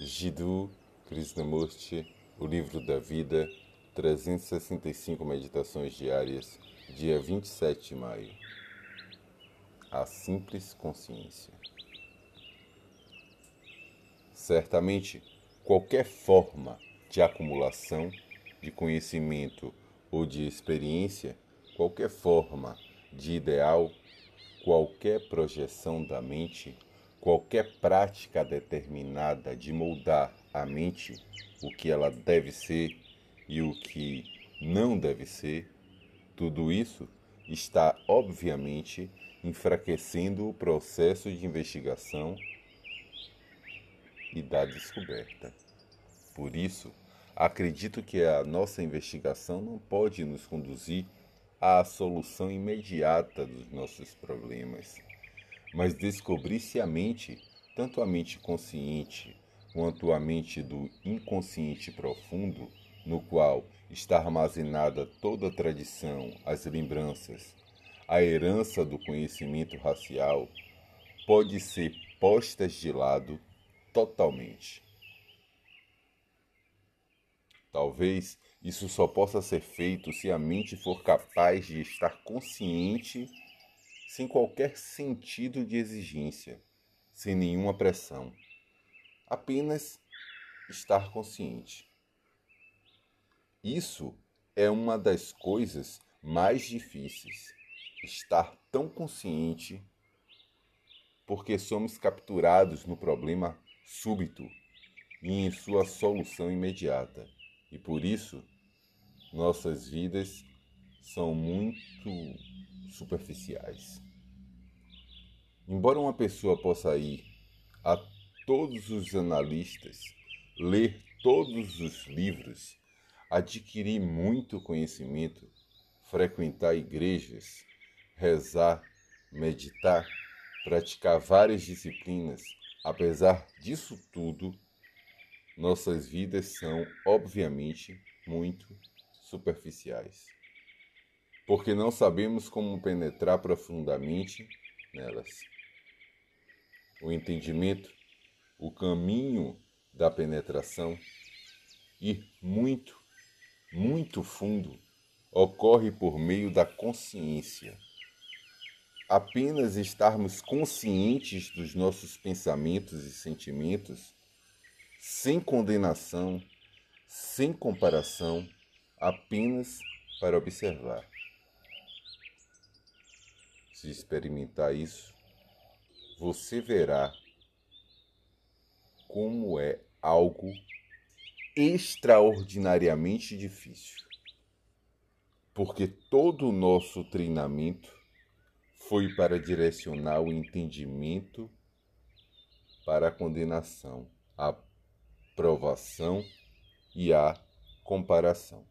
Jiddu Krishnamurti, O Livro da Vida, 365 Meditações Diárias, dia 27 de maio. A simples consciência. Certamente, qualquer forma de acumulação de conhecimento ou de experiência, qualquer forma de ideal, qualquer projeção da mente qualquer prática determinada de moldar a mente, o que ela deve ser e o que não deve ser, tudo isso está obviamente enfraquecendo o processo de investigação e da descoberta. Por isso, acredito que a nossa investigação não pode nos conduzir à solução imediata dos nossos problemas mas descobrir se a mente, tanto a mente consciente quanto a mente do inconsciente profundo, no qual está armazenada toda a tradição, as lembranças, a herança do conhecimento racial, pode ser postas de lado totalmente. Talvez isso só possa ser feito se a mente for capaz de estar consciente sem qualquer sentido de exigência, sem nenhuma pressão. Apenas estar consciente. Isso é uma das coisas mais difíceis. Estar tão consciente porque somos capturados no problema súbito e em sua solução imediata. E por isso, nossas vidas são muito superficiais. Embora uma pessoa possa ir a todos os analistas, ler todos os livros, adquirir muito conhecimento, frequentar igrejas, rezar, meditar, praticar várias disciplinas, apesar disso tudo, nossas vidas são, obviamente, muito superficiais porque não sabemos como penetrar profundamente nelas. O entendimento, o caminho da penetração, ir muito, muito fundo, ocorre por meio da consciência. Apenas estarmos conscientes dos nossos pensamentos e sentimentos, sem condenação, sem comparação, apenas para observar. Se experimentar isso, você verá como é algo extraordinariamente difícil. Porque todo o nosso treinamento foi para direcionar o entendimento para a condenação, a provação e a comparação.